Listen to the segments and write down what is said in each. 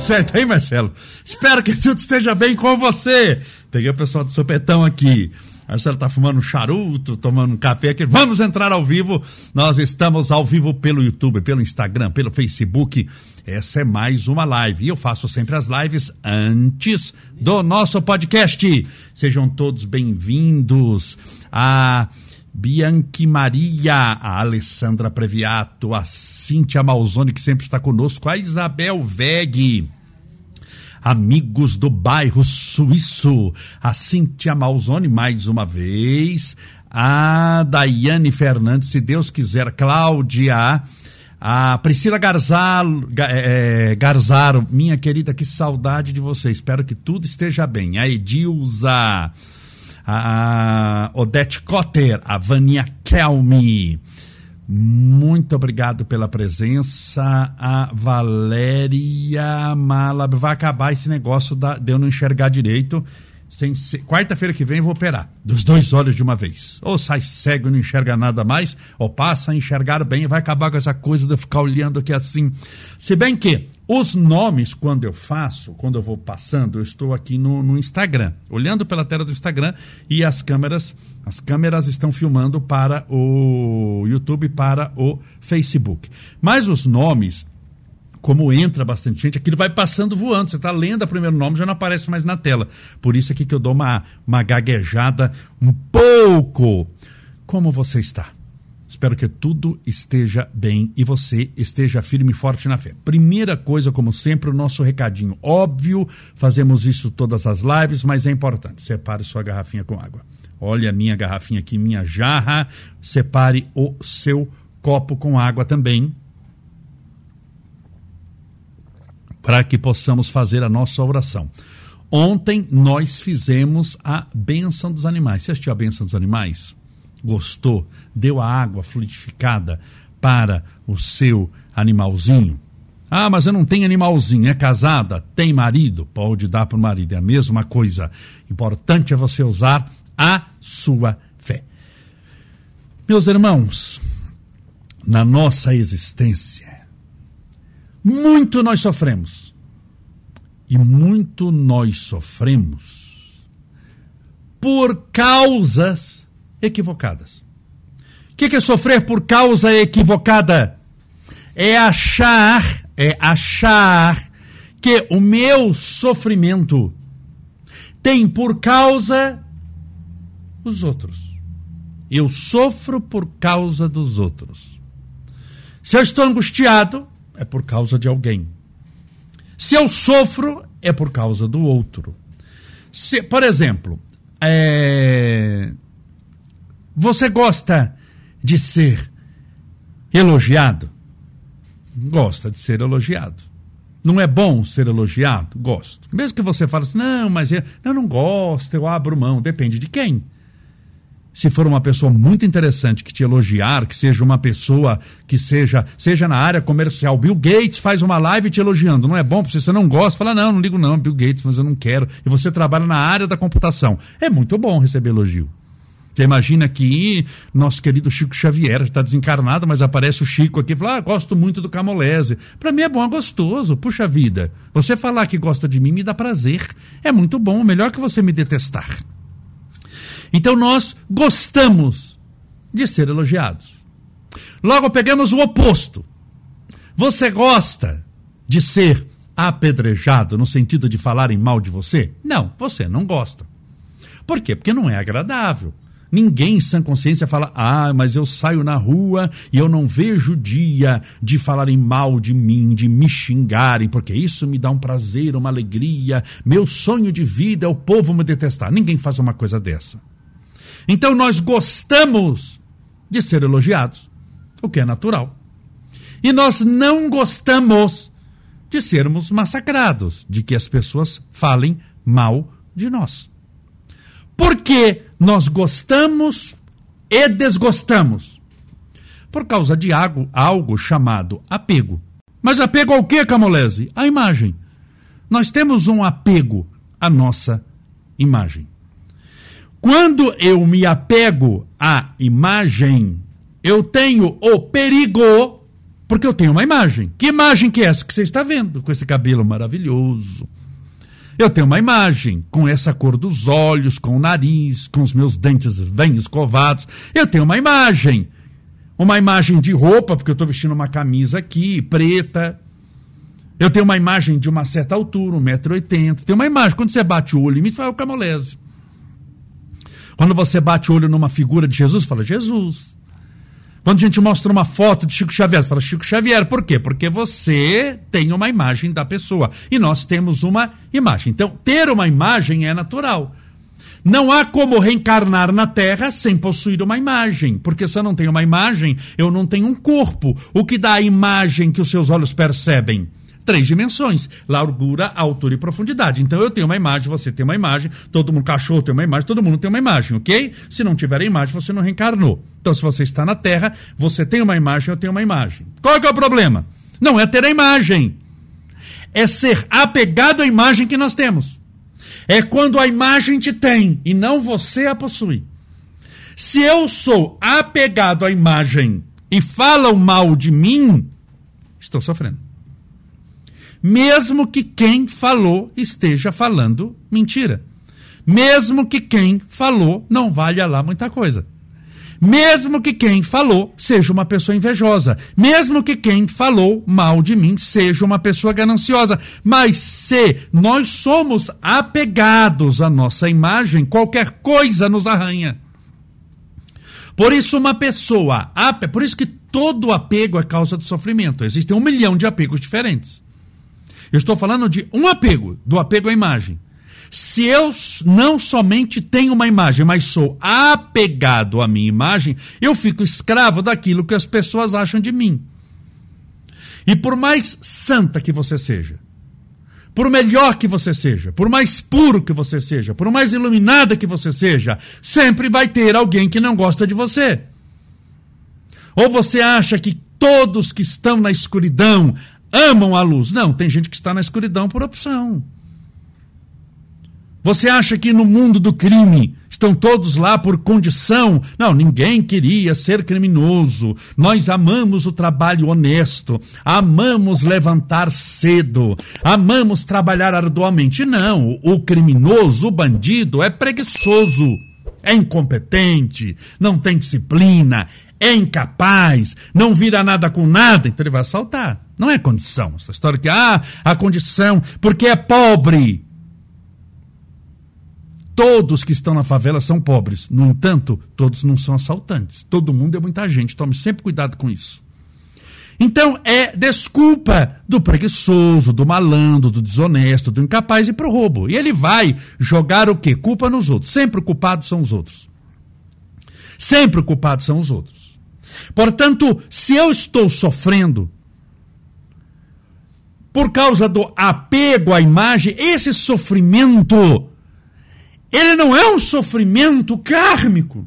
certo aí, Marcelo? Espero que tudo esteja bem com você. Peguei o pessoal do Sopetão aqui. Marcelo tá fumando um charuto, tomando um café aqui. Vamos entrar ao vivo. Nós estamos ao vivo pelo YouTube, pelo Instagram, pelo Facebook. Essa é mais uma live. E eu faço sempre as lives antes do nosso podcast. Sejam todos bem-vindos a Bianchi Maria, a Alessandra Previato, a Cíntia Malzone, que sempre está conosco, a Isabel Veg, amigos do bairro suíço, a Cíntia Malzone mais uma vez, a Daiane Fernandes, se Deus quiser, Cláudia, a Priscila Garzalo, é, Garzaro, minha querida, que saudade de você, espero que tudo esteja bem, a Edilza, a Odete Cotter, a Vania Kelmi. Muito obrigado pela presença. A Valéria Malab. Vai acabar esse negócio da, de eu não enxergar direito. Quarta-feira que vem vou operar, dos dois olhos de uma vez. Ou sai cego e não enxerga nada mais, ou passa a enxergar bem e vai acabar com essa coisa de eu ficar olhando aqui assim. Se bem que os nomes, quando eu faço, quando eu vou passando, eu estou aqui no, no Instagram, olhando pela tela do Instagram e as câmeras, as câmeras estão filmando para o YouTube, para o Facebook. Mas os nomes como entra bastante gente, aquilo vai passando voando. Você está lendo o primeiro nome, já não aparece mais na tela. Por isso aqui que eu dou uma, uma gaguejada um pouco. Como você está? Espero que tudo esteja bem e você esteja firme e forte na fé. Primeira coisa, como sempre, o nosso recadinho. Óbvio, fazemos isso todas as lives, mas é importante. Separe sua garrafinha com água. Olha a minha garrafinha aqui, minha jarra. Separe o seu copo com água também para que possamos fazer a nossa oração. Ontem nós fizemos a bênção dos animais. Você assistiu a bênção dos animais? Gostou? Deu a água fluidificada para o seu animalzinho? Ah, mas eu não tenho animalzinho. É casada? Tem marido? Pode dar para o marido. É a mesma coisa. Importante é você usar a sua fé. Meus irmãos, na nossa existência, muito nós sofremos. E muito nós sofremos por causas equivocadas. O que, que é sofrer por causa equivocada? É achar, é achar que o meu sofrimento tem por causa os outros. Eu sofro por causa dos outros. Se eu estou angustiado, é por causa de alguém. Se eu sofro, é por causa do outro. Se, por exemplo, é... você gosta de ser elogiado? Gosta de ser elogiado. Não é bom ser elogiado? Gosto. Mesmo que você fale assim, não, mas eu, não gosto, eu abro mão. Depende de quem se for uma pessoa muito interessante que te elogiar, que seja uma pessoa que seja, seja na área comercial. Bill Gates faz uma live te elogiando. Não é bom porque você não gosta, fala, não, não ligo não, Bill Gates, mas eu não quero. E você trabalha na área da computação. É muito bom receber elogio. Você imagina que nosso querido Chico Xavier está desencarnado, mas aparece o Chico aqui e fala: ah, gosto muito do Camolese. Para mim é bom, é gostoso. Puxa vida. Você falar que gosta de mim me dá prazer. É muito bom, melhor que você me detestar. Então nós gostamos de ser elogiados. Logo pegamos o oposto. Você gosta de ser apedrejado no sentido de falarem mal de você? Não, você não gosta. Por quê? Porque não é agradável. Ninguém em sã consciência fala, ah, mas eu saio na rua e eu não vejo dia de falarem mal de mim, de me xingarem, porque isso me dá um prazer, uma alegria. Meu sonho de vida é o povo me detestar. Ninguém faz uma coisa dessa. Então nós gostamos de ser elogiados, o que é natural. E nós não gostamos de sermos massacrados, de que as pessoas falem mal de nós. Porque nós gostamos e desgostamos? Por causa de algo, algo chamado apego. Mas apego ao que, Camolese? A imagem. Nós temos um apego à nossa imagem. Quando eu me apego à imagem, eu tenho o perigo Porque eu tenho uma imagem. Que imagem que é essa que você está vendo? Com esse cabelo maravilhoso. Eu tenho uma imagem com essa cor dos olhos, com o nariz, com os meus dentes bem escovados. Eu tenho uma imagem. Uma imagem de roupa, porque eu estou vestindo uma camisa aqui, preta. Eu tenho uma imagem de uma certa altura, 1,80m. Tem uma imagem. Quando você bate o olho em mim, você fala o camolese. Quando você bate o olho numa figura de Jesus, fala Jesus. Quando a gente mostra uma foto de Chico Xavier, fala Chico Xavier. Por quê? Porque você tem uma imagem da pessoa. E nós temos uma imagem. Então, ter uma imagem é natural. Não há como reencarnar na Terra sem possuir uma imagem, porque se eu não tenho uma imagem, eu não tenho um corpo. O que dá a imagem que os seus olhos percebem? Três dimensões: largura, altura e profundidade. Então eu tenho uma imagem, você tem uma imagem, todo mundo, cachorro tem uma imagem, todo mundo tem uma imagem, ok? Se não tiver a imagem, você não reencarnou. Então, se você está na Terra, você tem uma imagem, eu tenho uma imagem. Qual é, é o problema? Não é ter a imagem. É ser apegado à imagem que nós temos. É quando a imagem te tem e não você a possui. Se eu sou apegado à imagem e falam mal de mim, estou sofrendo mesmo que quem falou esteja falando mentira. Mesmo que quem falou não valha lá muita coisa. Mesmo que quem falou seja uma pessoa invejosa. Mesmo que quem falou mal de mim seja uma pessoa gananciosa. Mas se nós somos apegados à nossa imagem, qualquer coisa nos arranha. Por isso, uma pessoa. Por isso que todo apego é causa de sofrimento. Existem um milhão de apegos diferentes. Eu estou falando de um apego, do apego à imagem. Se eu não somente tenho uma imagem, mas sou apegado à minha imagem, eu fico escravo daquilo que as pessoas acham de mim. E por mais santa que você seja, por melhor que você seja, por mais puro que você seja, por mais iluminada que você seja, sempre vai ter alguém que não gosta de você. Ou você acha que todos que estão na escuridão, amam a luz. Não, tem gente que está na escuridão por opção. Você acha que no mundo do crime estão todos lá por condição? Não, ninguém queria ser criminoso. Nós amamos o trabalho honesto, amamos levantar cedo, amamos trabalhar arduamente. Não, o criminoso, o bandido é preguiçoso, é incompetente, não tem disciplina, é incapaz, não vira nada com nada, então ele vai assaltar. Não é condição. Essa história que, ah, a condição, porque é pobre. Todos que estão na favela são pobres. No entanto, todos não são assaltantes. Todo mundo é muita gente. Tome sempre cuidado com isso. Então, é desculpa do preguiçoso, do malandro, do desonesto, do incapaz e pro roubo. E ele vai jogar o quê? Culpa nos outros. Sempre o culpado são os outros. Sempre o culpado são os outros. Portanto, se eu estou sofrendo por causa do apego à imagem, esse sofrimento, ele não é um sofrimento kármico.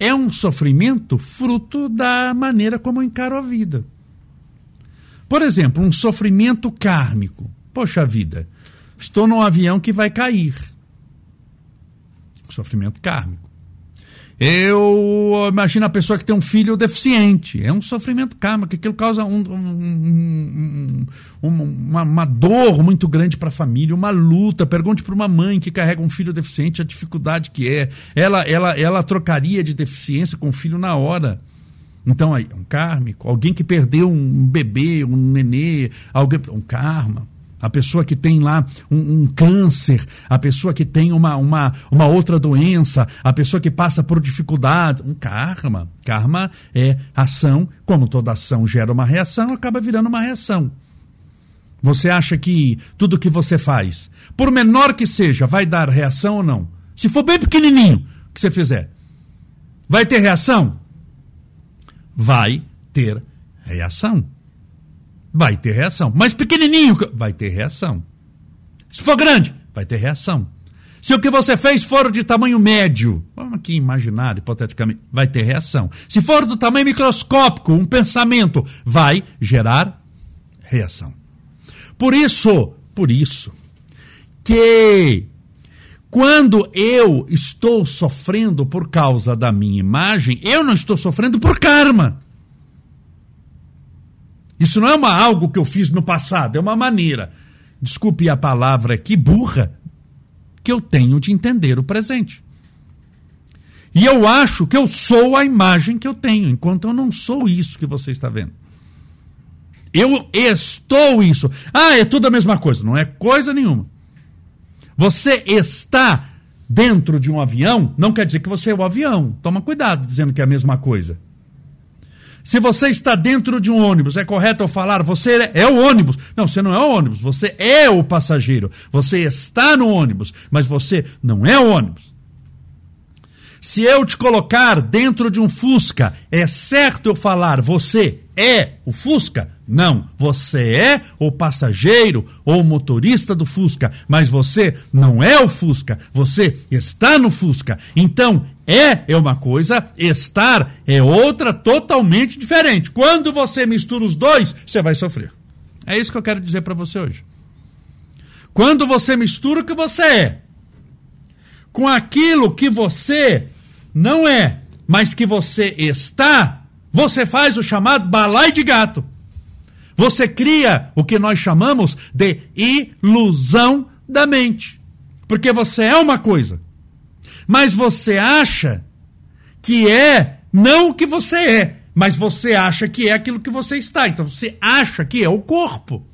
É um sofrimento fruto da maneira como eu encaro a vida. Por exemplo, um sofrimento kármico. Poxa vida, estou num avião que vai cair. Sofrimento kármico. Eu imagino a pessoa que tem um filho deficiente. É um sofrimento karma, que aquilo causa um, um, um, uma, uma, dor muito grande para a família, uma luta. Pergunte para uma mãe que carrega um filho deficiente a dificuldade que é. Ela, ela, ela trocaria de deficiência com o filho na hora. Então, aí, um kármico, alguém que perdeu um bebê, um nenê, alguém, um karma a pessoa que tem lá um, um, câncer, a pessoa que tem uma, uma, uma outra doença, a pessoa que passa por dificuldade. Um karma. Karma é ação, como toda ação gera uma reação, acaba virando uma reação. Você acha que tudo que você faz, por menor que seja, vai dar reação ou não? Se for bem pequenininho que você fizer, vai ter reação? Vai ter reação vai ter reação. Mas pequenininho, vai ter reação. Se for grande, vai ter reação. Se o que você fez for de tamanho médio, vamos aqui imaginar, hipoteticamente, vai ter reação. Se for do tamanho microscópico, um pensamento, vai gerar reação. Por isso, por isso, que quando eu estou sofrendo por causa da minha imagem, eu não estou sofrendo por karma. Isso não é uma, algo que eu fiz no passado, é uma maneira, desculpe a palavra aqui, burra, que eu tenho de entender o presente. E eu acho que eu sou a imagem que eu tenho, enquanto eu não sou isso que você está vendo. Eu estou isso. Ah, é tudo a mesma coisa. Não é coisa nenhuma. Você está dentro de um avião, não quer dizer que você é o avião. Toma cuidado dizendo que é a mesma coisa. Se você está dentro de um ônibus, é correto eu falar você é o ônibus? Não, você não é o ônibus, você é o passageiro. Você está no ônibus, mas você não é o ônibus. Se eu te colocar dentro de um Fusca, é certo eu falar você é o Fusca? Não, você é o passageiro ou motorista do Fusca, mas você não é o Fusca, você está no Fusca. Então, é é uma coisa, estar é outra totalmente diferente. Quando você mistura os dois, você vai sofrer. É isso que eu quero dizer para você hoje. Quando você mistura o que você é com aquilo que você não é, mas que você está, você faz o chamado balai de gato. Você cria o que nós chamamos de ilusão da mente. Porque você é uma coisa, mas você acha que é não o que você é, mas você acha que é aquilo que você está. Então você acha que é o corpo.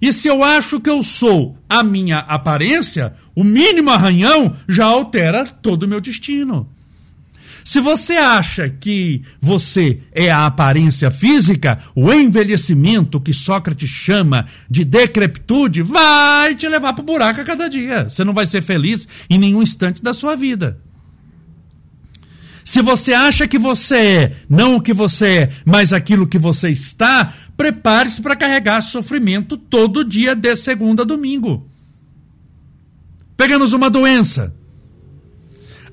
E se eu acho que eu sou a minha aparência, o mínimo arranhão já altera todo o meu destino. Se você acha que você é a aparência física, o envelhecimento que Sócrates chama de decrepitude vai te levar para o buraco a cada dia. Você não vai ser feliz em nenhum instante da sua vida. Se você acha que você é, não o que você é, mas aquilo que você está, prepare-se para carregar sofrimento todo dia, de segunda a domingo. Pegamos uma doença.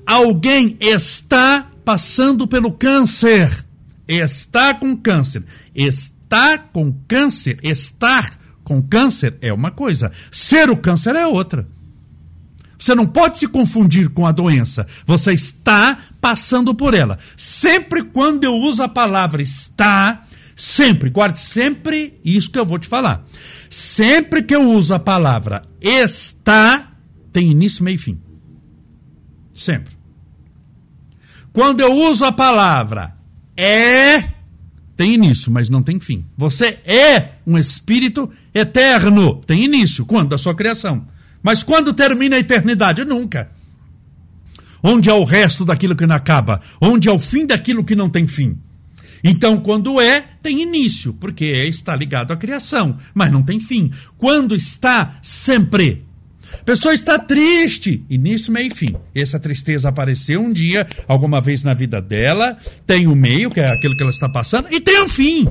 Alguém está passando pelo câncer. Está com câncer. Está com câncer. Estar com câncer é uma coisa. Ser o câncer é outra. Você não pode se confundir com a doença. Você está passando por ela. Sempre quando eu uso a palavra está, sempre, guarde sempre isso que eu vou te falar. Sempre que eu uso a palavra está, tem início, meio e fim. Sempre. Quando eu uso a palavra é, tem início, mas não tem fim. Você é um espírito eterno. Tem início. Quando? Da sua criação. Mas quando termina a eternidade? Nunca. Onde é o resto daquilo que não acaba? Onde é o fim daquilo que não tem fim? Então, quando é, tem início, porque está ligado à criação, mas não tem fim. Quando está, sempre. A pessoa está triste, início, meio e fim. Essa tristeza apareceu um dia, alguma vez na vida dela, tem o meio, que é aquilo que ela está passando, e tem um fim.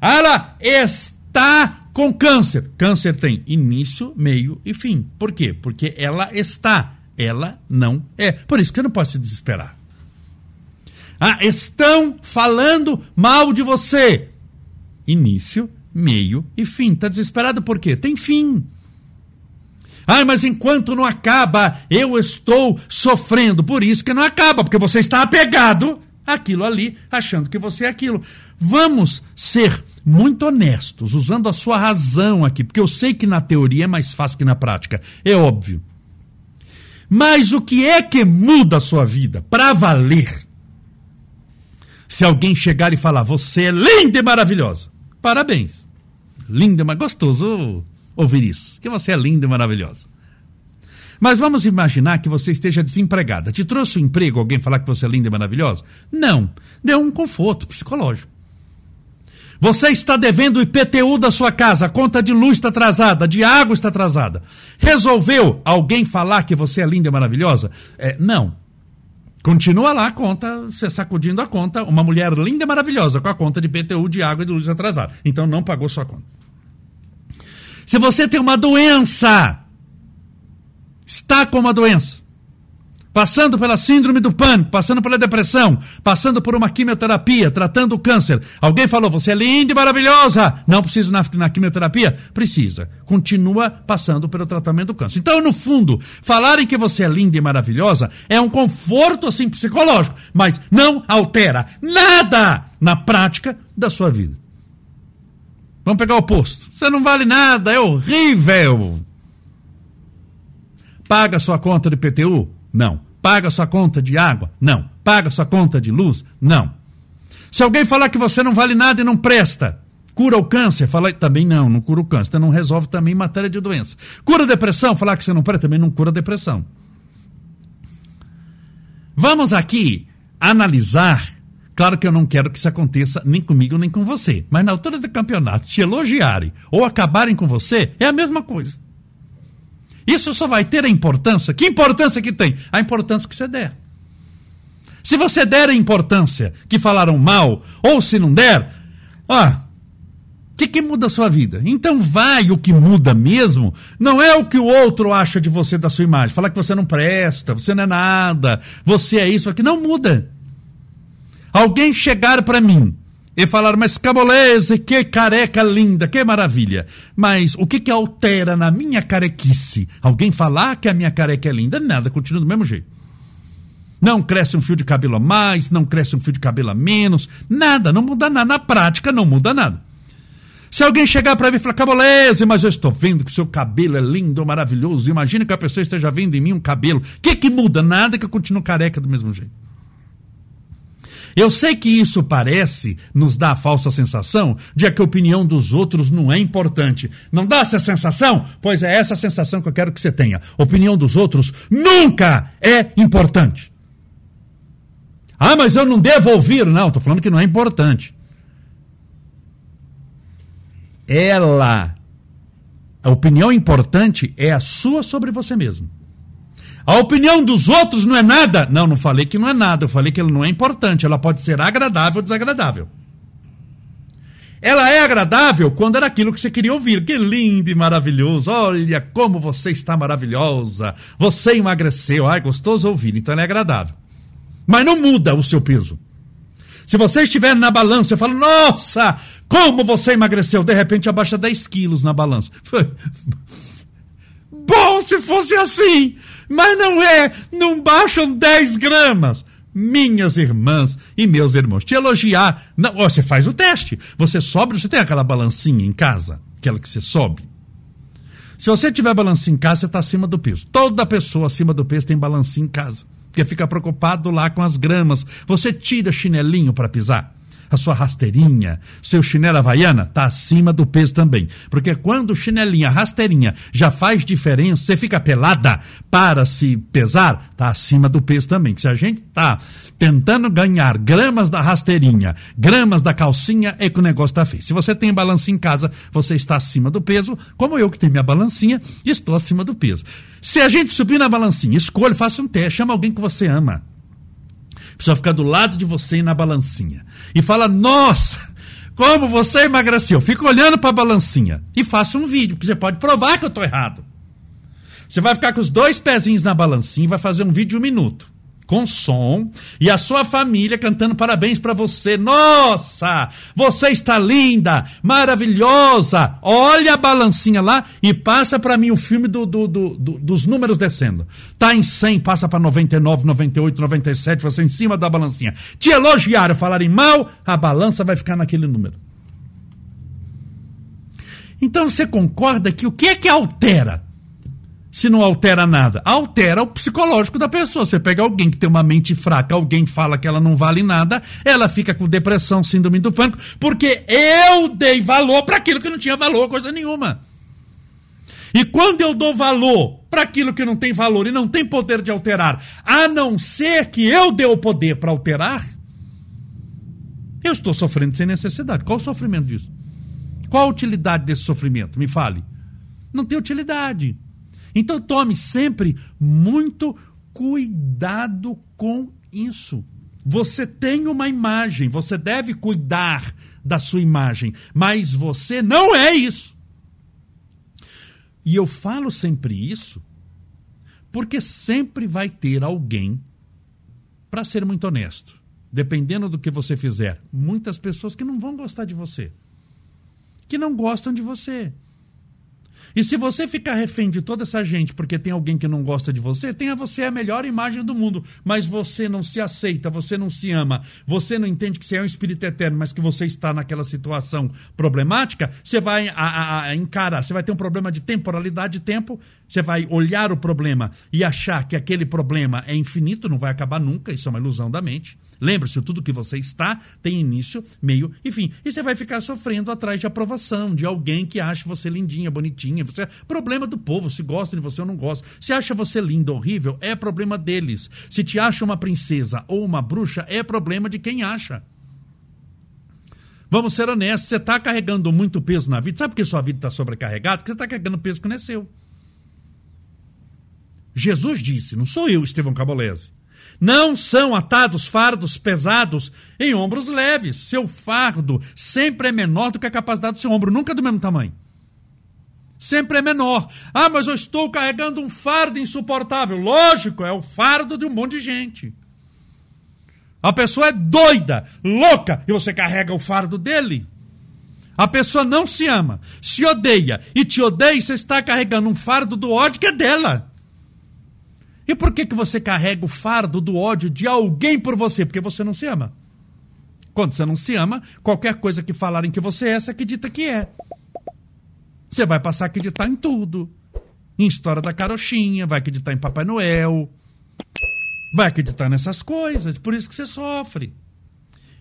Ela está com câncer. Câncer tem início, meio e fim. Por quê? Porque ela está, ela não é. Por isso que não pode se desesperar. Ah, estão falando mal de você. Início, meio e fim. Está desesperado por quê? Tem fim. Ah, mas enquanto não acaba, eu estou sofrendo. Por isso que não acaba, porque você está apegado àquilo ali, achando que você é aquilo. Vamos ser muito honestos, usando a sua razão aqui, porque eu sei que na teoria é mais fácil que na prática, é óbvio. Mas o que é que muda a sua vida para valer? Se alguém chegar e falar, você é linda e maravilhosa, parabéns. Linda, mas gostoso ouvir isso, que você é linda e maravilhosa. Mas vamos imaginar que você esteja desempregada. Te trouxe um emprego alguém falar que você é linda e maravilhosa? Não. Deu um conforto psicológico. Você está devendo o IPTU da sua casa, a conta de luz está atrasada, de água está atrasada. Resolveu alguém falar que você é linda e maravilhosa? É, não. Continua lá a conta, você sacudindo a conta, uma mulher linda e maravilhosa com a conta de IPTU, de água e de luz atrasada. Então não pagou sua conta. Se você tem uma doença, está com uma doença, passando pela síndrome do pânico, passando pela depressão, passando por uma quimioterapia, tratando o câncer. Alguém falou, você é linda e maravilhosa. Não precisa na, na quimioterapia? Precisa. Continua passando pelo tratamento do câncer. Então, no fundo, falarem que você é linda e maravilhosa é um conforto assim psicológico, mas não altera nada na prática da sua vida. Vamos pegar o oposto. Você não vale nada, é horrível. Paga sua conta de PTU? Não. Paga sua conta de água? Não. Paga sua conta de luz? Não. Se alguém falar que você não vale nada e não presta, cura o câncer? Fala também não, não cura o câncer. Então não resolve também matéria de doença. Cura a depressão? Falar que você não presta também não cura a depressão. Vamos aqui analisar. Claro que eu não quero que isso aconteça nem comigo nem com você. Mas na altura do campeonato, te elogiarem ou acabarem com você, é a mesma coisa. Isso só vai ter a importância. Que importância que tem? A importância que você der. Se você der a importância que falaram mal, ou se não der, ó, o que, que muda a sua vida? Então vai o que muda mesmo, não é o que o outro acha de você, da sua imagem. Falar que você não presta, você não é nada, você é isso aqui, não muda. Alguém chegar para mim e falar, mas Cabolese, que careca linda, que maravilha. Mas o que que altera na minha carequice? Alguém falar que a minha careca é linda? Nada, continua do mesmo jeito. Não cresce um fio de cabelo a mais, não cresce um fio de cabelo a menos, nada, não muda nada. Na prática, não muda nada. Se alguém chegar para mim e falar, Cabolese, mas eu estou vendo que o seu cabelo é lindo, maravilhoso, imagina que a pessoa esteja vendo em mim um cabelo. O que que muda? Nada que eu continuo careca do mesmo jeito. Eu sei que isso parece nos dá a falsa sensação de que a opinião dos outros não é importante. Não dá essa sensação? Pois é essa sensação que eu quero que você tenha. A opinião dos outros nunca é importante. Ah, mas eu não devo ouvir. Não, estou falando que não é importante. Ela, a opinião importante é a sua sobre você mesmo. A opinião dos outros não é nada. Não, não falei que não é nada. Eu falei que ela não é importante. Ela pode ser agradável ou desagradável. Ela é agradável quando era aquilo que você queria ouvir. Que lindo e maravilhoso. Olha como você está maravilhosa. Você emagreceu. Ai, gostoso ouvir. Então ela é agradável. Mas não muda o seu peso. Se você estiver na balança, eu falo, nossa, como você emagreceu. De repente abaixa 10 quilos na balança. Bom se fosse assim. Mas não é, não baixam 10 gramas. Minhas irmãs e meus irmãos, te elogiar. Não, você faz o teste. Você sobe, você tem aquela balancinha em casa? Aquela que você sobe? Se você tiver balancinha em casa, você está acima do peso. Toda pessoa acima do peso tem balancinha em casa. Porque fica preocupado lá com as gramas. Você tira chinelinho para pisar a sua rasteirinha, seu chinelo havaiana, está acima do peso também. Porque quando o chinelinho, a rasteirinha já faz diferença, você fica pelada para se pesar, está acima do peso também. Se a gente está tentando ganhar gramas da rasteirinha, gramas da calcinha, é que o negócio está feio. Se você tem balança em casa, você está acima do peso, como eu que tenho minha balancinha, estou acima do peso. Se a gente subir na balancinha, escolha, faça um teste, chama alguém que você ama precisa ficar do lado de você e na balancinha. E fala: Nossa, como você emagreceu. Fica olhando para a balancinha e faça um vídeo, você pode provar que eu estou errado. Você vai ficar com os dois pezinhos na balancinha e vai fazer um vídeo de um minuto com som e a sua família cantando parabéns para você. Nossa, você está linda, maravilhosa. Olha a balancinha lá e passa para mim o filme do, do, do, dos números descendo. Tá em 100, passa para 99, 98, 97, você em cima da balancinha. Te elogiaram, falarem mal, a balança vai ficar naquele número. Então você concorda que o que é que altera? Se não altera nada? Altera o psicológico da pessoa. Você pega alguém que tem uma mente fraca, alguém fala que ela não vale nada, ela fica com depressão, síndrome do pânico, porque eu dei valor para aquilo que não tinha valor, coisa nenhuma. E quando eu dou valor para aquilo que não tem valor e não tem poder de alterar, a não ser que eu dê o poder para alterar, eu estou sofrendo sem necessidade. Qual o sofrimento disso? Qual a utilidade desse sofrimento? Me fale. Não tem utilidade. Então tome sempre muito cuidado com isso. Você tem uma imagem, você deve cuidar da sua imagem, mas você não é isso. E eu falo sempre isso Porque sempre vai ter alguém, para ser muito honesto, dependendo do que você fizer, muitas pessoas que não vão gostar de você. Que não gostam de você. E se você ficar refém de toda essa gente porque tem alguém que não gosta de você, tenha você a melhor imagem do mundo, mas você não se aceita, você não se ama, você não entende que você é um espírito eterno, mas que você está naquela situação problemática, você vai a, a, a encarar, você vai ter um problema de temporalidade de tempo, você vai olhar o problema e achar que aquele problema é infinito, não vai acabar nunca, isso é uma ilusão da mente. Lembre-se, tudo que você está tem início, meio e fim. E você vai ficar sofrendo atrás de aprovação, de alguém que acha você lindinha, bonitinha. Você... Problema do povo, se gosta de você ou não gosta. Se acha você linda, horrível, é problema deles. Se te acha uma princesa ou uma bruxa, é problema de quem acha. Vamos ser honestos, você está carregando muito peso na vida. Sabe por que sua vida está sobrecarregada? Porque você está carregando peso que não é seu. Jesus disse, não sou eu, Estevão Cabolese. Não são atados fardos pesados em ombros leves. Seu fardo sempre é menor do que a capacidade do seu ombro, nunca do mesmo tamanho. Sempre é menor. Ah, mas eu estou carregando um fardo insuportável. Lógico, é o fardo de um monte de gente. A pessoa é doida, louca, e você carrega o fardo dele. A pessoa não se ama, se odeia e te odeia, você está carregando um fardo do ódio que é dela. E por que, que você carrega o fardo do ódio de alguém por você? Porque você não se ama. Quando você não se ama, qualquer coisa que falarem que você é, você acredita que é. Você vai passar a acreditar em tudo. Em história da carochinha, vai acreditar em Papai Noel. Vai acreditar nessas coisas. Por isso que você sofre.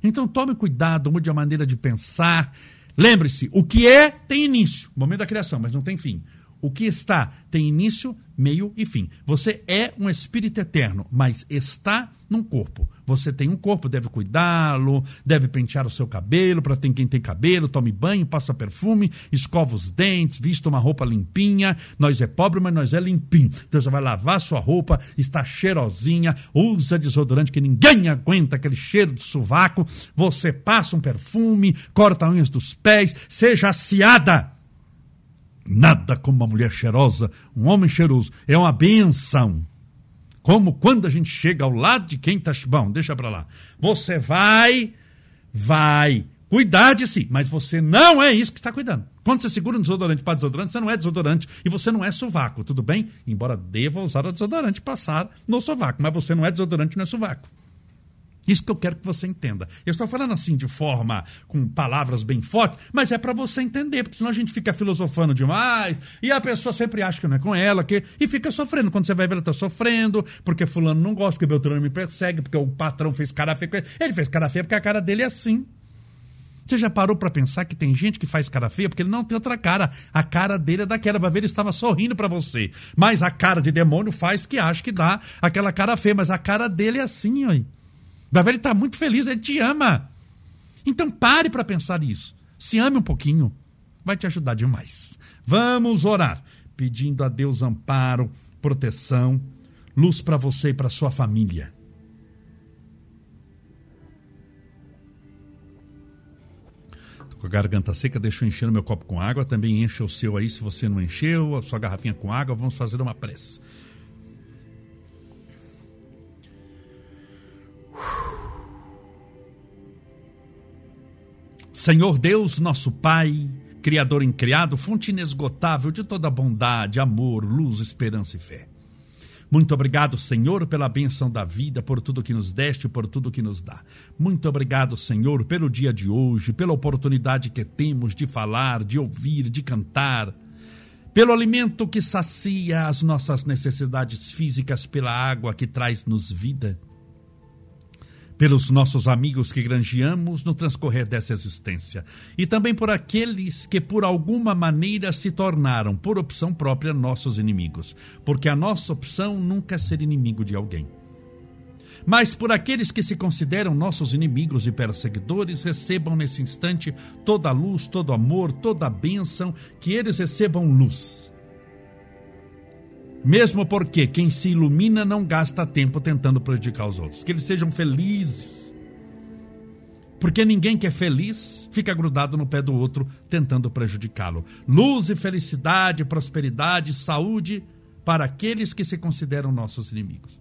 Então tome cuidado, mude a maneira de pensar. Lembre-se, o que é tem início, momento da criação, mas não tem fim. O que está tem início, meio e fim. Você é um espírito eterno, mas está num corpo. Você tem um corpo, deve cuidá-lo, deve pentear o seu cabelo, para quem tem cabelo, tome banho, passa perfume, escova os dentes, vista uma roupa limpinha. Nós é pobre, mas nós é limpinho. Então você vai lavar sua roupa, está cheirosinha, usa desodorante que ninguém aguenta aquele cheiro de sovaco. Você passa um perfume, corta unhas dos pés, seja aciada Nada como uma mulher cheirosa, um homem cheiroso. É uma benção. Como quando a gente chega ao lado de quem está. Bom, deixa para lá. Você vai, vai cuidar de si, mas você não é isso que está cuidando. Quando você segura um desodorante para desodorante, você não é desodorante e você não é sovaco, tudo bem? Embora deva usar o desodorante passar no sovaco, mas você não é desodorante, não é sovaco. Isso que eu quero que você entenda. Eu estou falando assim de forma com palavras bem fortes, mas é para você entender, porque senão a gente fica filosofando demais e a pessoa sempre acha que não é com ela, que e fica sofrendo. Quando você vai ver, ela está sofrendo, porque fulano não gosta, porque Beltrano me persegue, porque o patrão fez cara feia. Ele fez cara feia porque a cara dele é assim. Você já parou para pensar que tem gente que faz cara feia porque ele não tem outra cara. A cara dele é daquela. Vai ver, ele estava sorrindo para você. Mas a cara de demônio faz que acha que dá aquela cara feia. Mas a cara dele é assim, ó. Davi está muito feliz, ele te ama. Então pare para pensar nisso. Se ame um pouquinho, vai te ajudar demais. Vamos orar, pedindo a Deus amparo, proteção, luz para você e para sua família. Com a garganta seca, deixa eu encher o meu copo com água. Também encha o seu aí, se você não encheu, a sua garrafinha com água. Vamos fazer uma prece. Senhor Deus, nosso Pai, Criador incriado, fonte inesgotável de toda bondade, amor, luz, esperança e fé. Muito obrigado, Senhor, pela benção da vida, por tudo que nos deste, por tudo que nos dá. Muito obrigado, Senhor, pelo dia de hoje, pela oportunidade que temos de falar, de ouvir, de cantar, pelo alimento que sacia as nossas necessidades físicas, pela água que traz-nos vida pelos nossos amigos que granjeamos no transcorrer dessa existência, e também por aqueles que por alguma maneira se tornaram, por opção própria, nossos inimigos, porque a nossa opção nunca é ser inimigo de alguém. Mas por aqueles que se consideram nossos inimigos e perseguidores, recebam nesse instante toda a luz, todo amor, toda a bênção, que eles recebam luz mesmo porque quem se ilumina não gasta tempo tentando prejudicar os outros. Que eles sejam felizes. Porque ninguém que é feliz fica grudado no pé do outro tentando prejudicá-lo. Luz e felicidade, prosperidade, saúde para aqueles que se consideram nossos inimigos.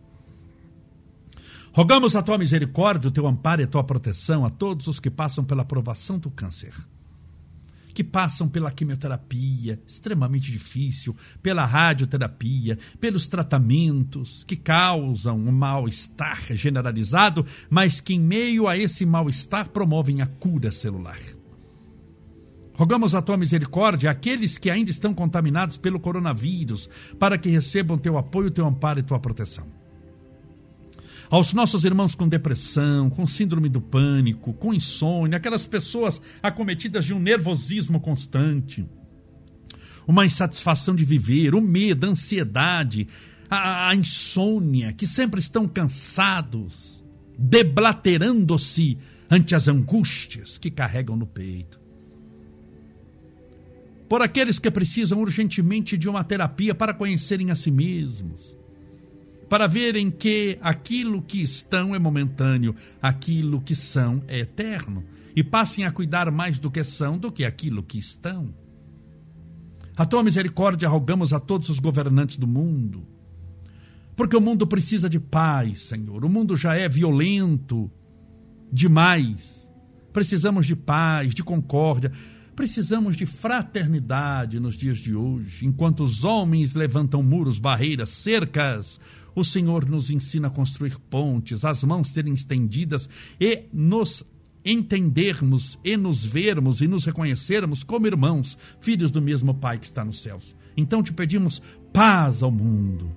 Rogamos a tua misericórdia, o teu amparo e a tua proteção a todos os que passam pela provação do câncer que passam pela quimioterapia, extremamente difícil, pela radioterapia, pelos tratamentos que causam um mal-estar generalizado, mas que, em meio a esse mal-estar, promovem a cura celular. Rogamos a tua misericórdia àqueles que ainda estão contaminados pelo coronavírus, para que recebam teu apoio, teu amparo e tua proteção aos nossos irmãos com depressão, com síndrome do pânico, com insônia, aquelas pessoas acometidas de um nervosismo constante, uma insatisfação de viver, o medo, a ansiedade, a, a insônia, que sempre estão cansados, deblaterando-se ante as angústias que carregam no peito. Por aqueles que precisam urgentemente de uma terapia para conhecerem a si mesmos para verem que aquilo que estão é momentâneo, aquilo que são é eterno, e passem a cuidar mais do que são do que aquilo que estão. A tua misericórdia rogamos a todos os governantes do mundo, porque o mundo precisa de paz, Senhor. O mundo já é violento demais. Precisamos de paz, de concórdia. Precisamos de fraternidade nos dias de hoje, enquanto os homens levantam muros, barreiras, cercas, o Senhor nos ensina a construir pontes, as mãos serem estendidas e nos entendermos e nos vermos e nos reconhecermos como irmãos, filhos do mesmo Pai que está nos céus. Então te pedimos paz ao mundo.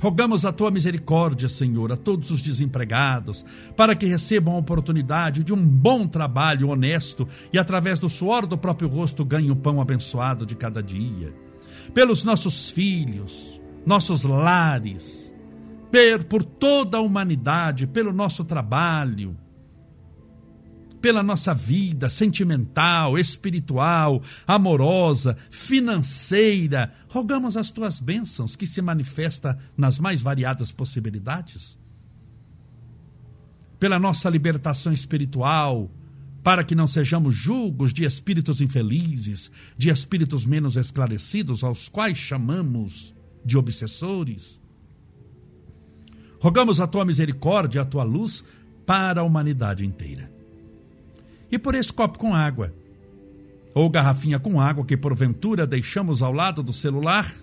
Rogamos a tua misericórdia, Senhor, a todos os desempregados, para que recebam a oportunidade de um bom trabalho honesto e, através do suor do próprio rosto, ganhem o pão abençoado de cada dia. Pelos nossos filhos, nossos lares, por toda a humanidade, pelo nosso trabalho, pela nossa vida sentimental, espiritual, amorosa, financeira. Rogamos as tuas bênçãos que se manifesta nas mais variadas possibilidades. Pela nossa libertação espiritual, para que não sejamos julgos de espíritos infelizes, de espíritos menos esclarecidos, aos quais chamamos de obsessores. Rogamos a tua misericórdia, a tua luz para a humanidade inteira. E por esse copo com água, ou garrafinha com água que porventura deixamos ao lado do celular,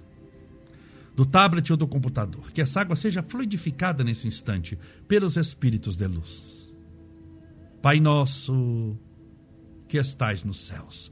do tablet ou do computador, que essa água seja fluidificada nesse instante pelos espíritos de luz. Pai nosso, que estais nos céus,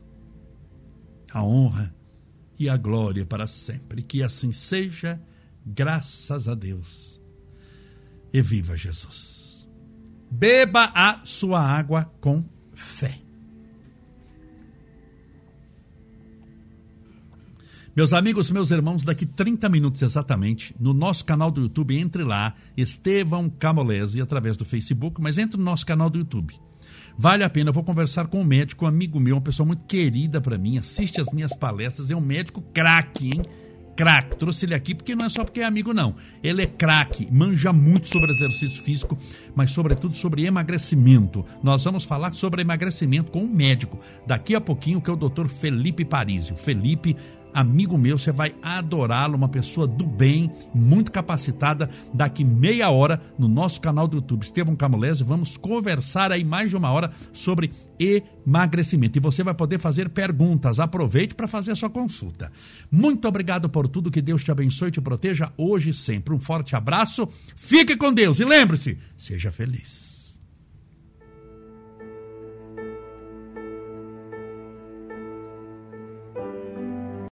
a honra e a glória para sempre. Que assim seja Graças a Deus. E viva Jesus. Beba a sua água com fé. Meus amigos, meus irmãos, daqui 30 minutos exatamente, no nosso canal do YouTube, entre lá, Estevão Camolese, através do Facebook, mas entre no nosso canal do YouTube. Vale a pena, eu vou conversar com um médico, um amigo meu, uma pessoa muito querida para mim, assiste as minhas palestras, é um médico craque, hein? craque. Trouxe ele aqui porque não é só porque é amigo, não. Ele é craque, manja muito sobre exercício físico, mas sobretudo sobre emagrecimento. Nós vamos falar sobre emagrecimento com um médico daqui a pouquinho, que é o doutor Felipe Parísio. Felipe amigo meu, você vai adorá-lo, uma pessoa do bem, muito capacitada. Daqui meia hora, no nosso canal do YouTube, Estevão Camolese, vamos conversar aí mais de uma hora sobre emagrecimento. E você vai poder fazer perguntas. Aproveite para fazer a sua consulta. Muito obrigado por tudo, que Deus te abençoe e te proteja hoje e sempre. Um forte abraço, fique com Deus e lembre-se, seja feliz.